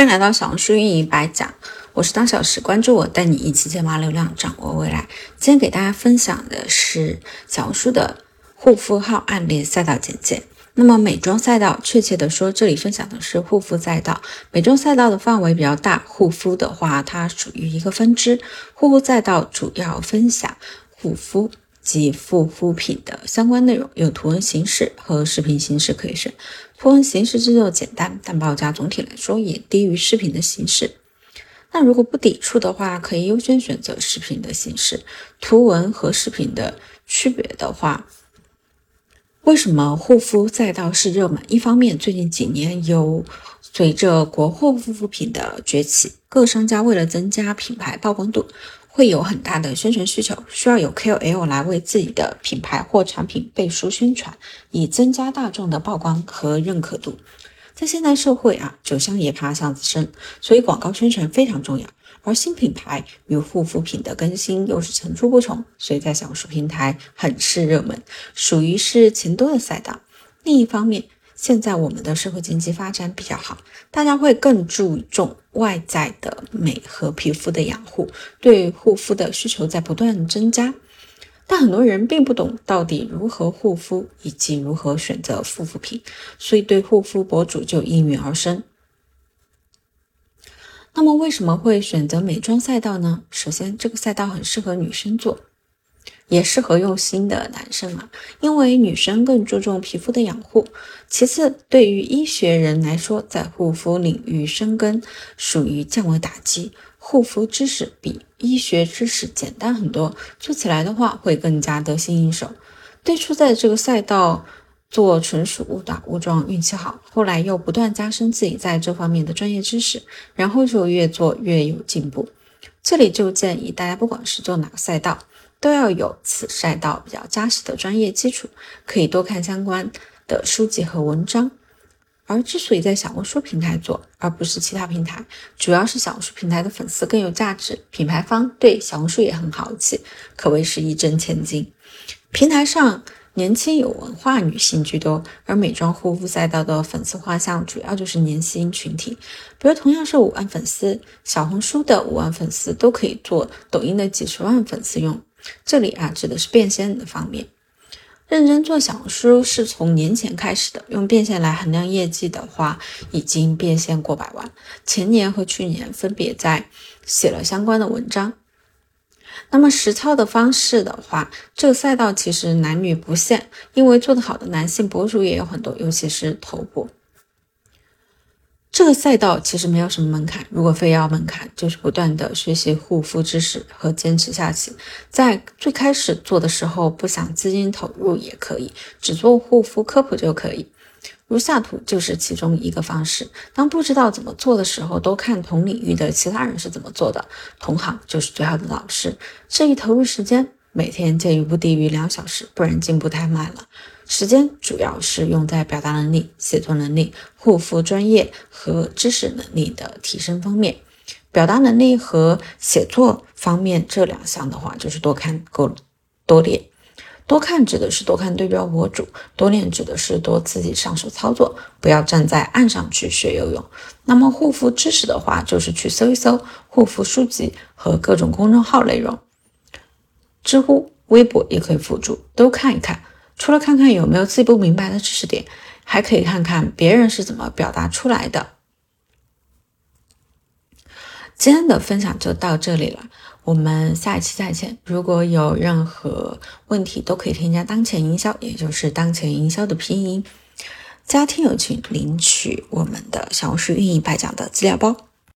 欢迎来到小红书运营白讲，我是当小时关注我，带你一起解码流量，掌握未来。今天给大家分享的是小红书的护肤号案例赛道简介。那么美妆赛道，确切的说，这里分享的是护肤赛道。美妆赛道的范围比较大，护肤的话，它属于一个分支。护肤赛道主要分享护肤及护肤品的相关内容，有图文形式和视频形式可以选。图文形式制作简单，但报价总体来说也低于视频的形式。那如果不抵触的话，可以优先选择视频的形式。图文和视频的区别的话，为什么护肤赛道是热门？一方面，最近几年有随着国货护肤品的崛起，各商家为了增加品牌曝光度。会有很大的宣传需求，需要有 KOL 来为自己的品牌或产品背书宣传，以增加大众的曝光和认可度。在现代社会啊，酒香也怕巷子深，所以广告宣传非常重要。而新品牌与护肤品的更新又是层出不穷，所以在小红书平台很是热门，属于是钱多的赛道。另一方面，现在我们的社会经济发展比较好，大家会更注重外在的美和皮肤的养护，对护肤的需求在不断增加。但很多人并不懂到底如何护肤以及如何选择护肤品，所以对护肤博主就应运而生。那么为什么会选择美妆赛道呢？首先，这个赛道很适合女生做。也适合用心的男生啊，因为女生更注重皮肤的养护。其次，对于医学人来说，在护肤领域深耕属于降维打击。护肤知识比医学知识简单很多，做起来的话会更加得心应手。最初在这个赛道做纯属误打误撞，运气好，后来又不断加深自己在这方面的专业知识，然后就越做越有进步。这里就建议大家，不管是做哪个赛道。都要有此赛道比较扎实的专业基础，可以多看相关的书籍和文章。而之所以在小红书平台做，而不是其他平台，主要是小红书平台的粉丝更有价值，品牌方对小红书也很豪气，可谓是一针千金。平台上年轻有文化女性居多，而美妆护肤赛道的粉丝画像主要就是年轻群体。比如同样是五万粉丝，小红书的五万粉丝都可以做抖音的几十万粉丝用。这里啊，指的是变现的方面。认真做小红书是从年前开始的，用变现来衡量业绩的话，已经变现过百万。前年和去年分别在写了相关的文章。那么实操的方式的话，这个赛道其实男女不限，因为做得好的男性博主也有很多，尤其是头部。这个赛道其实没有什么门槛，如果非要门槛，就是不断的学习护肤知识和坚持下去。在最开始做的时候，不想资金投入也可以，只做护肤科普就可以。如下图就是其中一个方式。当不知道怎么做的时候，多看同领域的其他人是怎么做的，同行就是最好的老师。至于投入时间，每天建议不低于两小时，不然进步太慢了。时间主要是用在表达能力、写作能力、护肤专业和知识能力的提升方面。表达能力和写作方面这两项的话，就是多看、够多练。多看指的是多看对标博主，多练指的是多自己上手操作，不要站在岸上去学游泳。那么护肤知识的话，就是去搜一搜护肤书籍和各种公众号内容，知乎、微博也可以辅助，都看一看。除了看看有没有自己不明白的知识点，还可以看看别人是怎么表达出来的。今天的分享就到这里了，我们下一期再见。如果有任何问题，都可以添加当前营销，也就是当前营销的拼音，加听友群领取我们的小红书运营白讲的资料包。